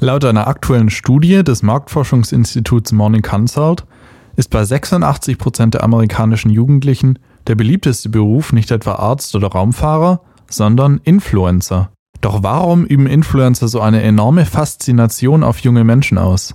Laut einer aktuellen Studie des Marktforschungsinstituts Morning Consult ist bei 86 Prozent der amerikanischen Jugendlichen der beliebteste Beruf nicht etwa Arzt oder Raumfahrer, sondern Influencer. Doch warum üben Influencer so eine enorme Faszination auf junge Menschen aus?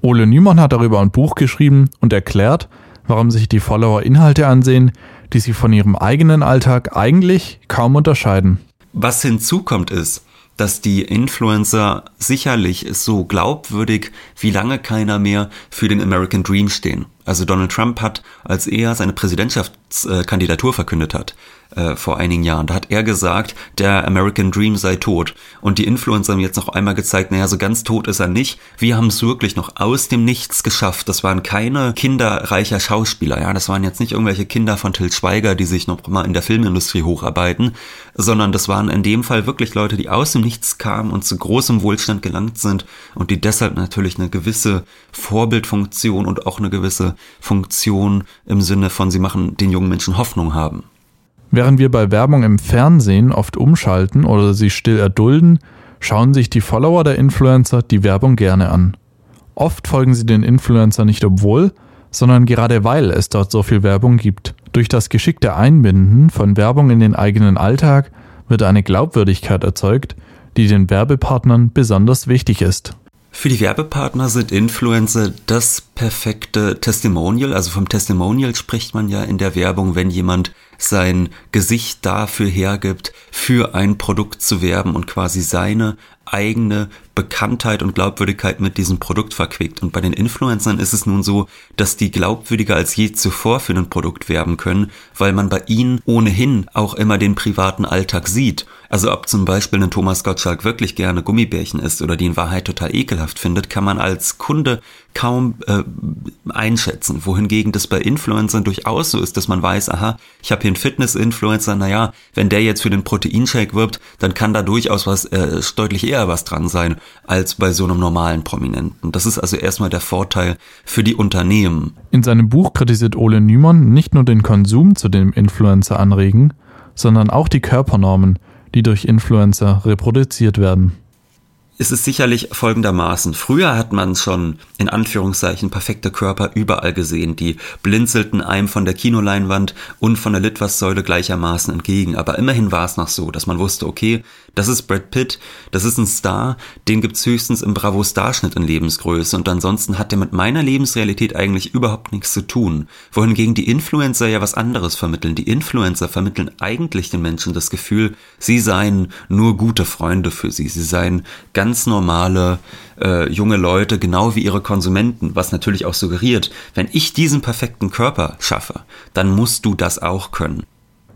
Ole Nümann hat darüber ein Buch geschrieben und erklärt, warum sich die Follower Inhalte ansehen, die sie von ihrem eigenen Alltag eigentlich kaum unterscheiden. Was hinzukommt ist, dass die Influencer sicherlich so glaubwürdig wie lange keiner mehr für den American Dream stehen. Also Donald Trump hat, als er seine Präsidentschaftskandidatur verkündet hat, äh, vor einigen Jahren. Da hat er gesagt, der American Dream sei tot. Und die Influencer haben jetzt noch einmal gezeigt, naja, so ganz tot ist er nicht. Wir haben es wirklich noch aus dem Nichts geschafft. Das waren keine kinderreicher Schauspieler, ja. Das waren jetzt nicht irgendwelche Kinder von Till Schweiger, die sich noch mal in der Filmindustrie hocharbeiten, sondern das waren in dem Fall wirklich Leute, die aus dem Nichts kamen und zu großem Wohlstand gelangt sind und die deshalb natürlich eine gewisse Vorbildfunktion und auch eine gewisse Funktion im Sinne von, sie machen den jungen Menschen Hoffnung haben. Während wir bei Werbung im Fernsehen oft umschalten oder sie still erdulden, schauen sich die Follower der Influencer die Werbung gerne an. Oft folgen sie den Influencer nicht obwohl, sondern gerade weil es dort so viel Werbung gibt. Durch das geschickte Einbinden von Werbung in den eigenen Alltag wird eine Glaubwürdigkeit erzeugt, die den Werbepartnern besonders wichtig ist. Für die Werbepartner sind Influencer das perfekte Testimonial. Also vom Testimonial spricht man ja in der Werbung, wenn jemand sein Gesicht dafür hergibt, für ein Produkt zu werben und quasi seine eigene Bekanntheit und Glaubwürdigkeit mit diesem Produkt verquickt. Und bei den Influencern ist es nun so, dass die glaubwürdiger als je zuvor für ein Produkt werben können, weil man bei ihnen ohnehin auch immer den privaten Alltag sieht. Also ob zum Beispiel ein Thomas Gottschalk wirklich gerne Gummibärchen isst oder die in Wahrheit total ekelhaft findet, kann man als Kunde kaum äh, einschätzen. Wohingegen das bei Influencern durchaus so ist, dass man weiß, aha, ich habe hier einen Fitness-Influencer, naja, wenn der jetzt für den Proteinshake wirbt, dann kann da durchaus was äh, deutlich eher was dran sein als bei so einem normalen Prominenten. Das ist also erstmal der Vorteil für die Unternehmen. In seinem Buch kritisiert Ole Nümann nicht nur den Konsum zu dem Influencer anregen, sondern auch die Körpernormen, die durch Influencer reproduziert werden ist es sicherlich folgendermaßen. Früher hat man schon in Anführungszeichen perfekte Körper überall gesehen. Die blinzelten einem von der Kinoleinwand und von der Litfaßsäule gleichermaßen entgegen. Aber immerhin war es noch so, dass man wusste, okay, das ist Brad Pitt, das ist ein Star, den gibt's höchstens im Bravo-Starschnitt in Lebensgröße und ansonsten hat der mit meiner Lebensrealität eigentlich überhaupt nichts zu tun. Wohingegen die Influencer ja was anderes vermitteln. Die Influencer vermitteln eigentlich den Menschen das Gefühl, sie seien nur gute Freunde für sie, sie seien ganz normale äh, junge Leute, genau wie ihre Konsumenten, was natürlich auch suggeriert, wenn ich diesen perfekten Körper schaffe, dann musst du das auch können.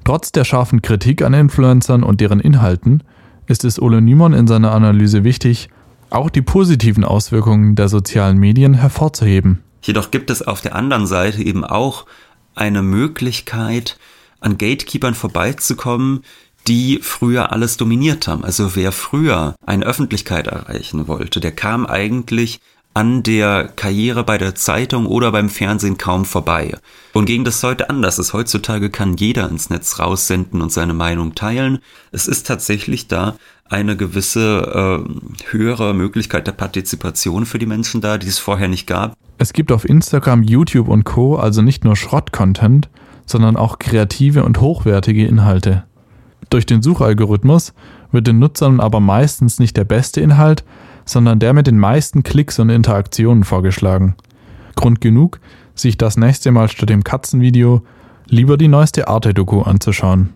Trotz der scharfen Kritik an Influencern und deren Inhalten ist es Ole Niemann in seiner Analyse wichtig, auch die positiven Auswirkungen der sozialen Medien hervorzuheben. Jedoch gibt es auf der anderen Seite eben auch eine Möglichkeit, an Gatekeepern vorbeizukommen, die früher alles dominiert haben. Also wer früher eine Öffentlichkeit erreichen wollte, der kam eigentlich an der Karriere bei der Zeitung oder beim Fernsehen kaum vorbei. Und gegen das heute anders ist. Heutzutage kann jeder ins Netz raussenden und seine Meinung teilen. Es ist tatsächlich da eine gewisse äh, höhere Möglichkeit der Partizipation für die Menschen da, die es vorher nicht gab. Es gibt auf Instagram, YouTube und Co. also nicht nur Schrott-Content, sondern auch kreative und hochwertige Inhalte. Durch den Suchalgorithmus wird den Nutzern aber meistens nicht der beste Inhalt, sondern der mit den meisten Klicks und Interaktionen vorgeschlagen. Grund genug, sich das nächste Mal statt dem Katzenvideo lieber die neueste Arte-Doku anzuschauen.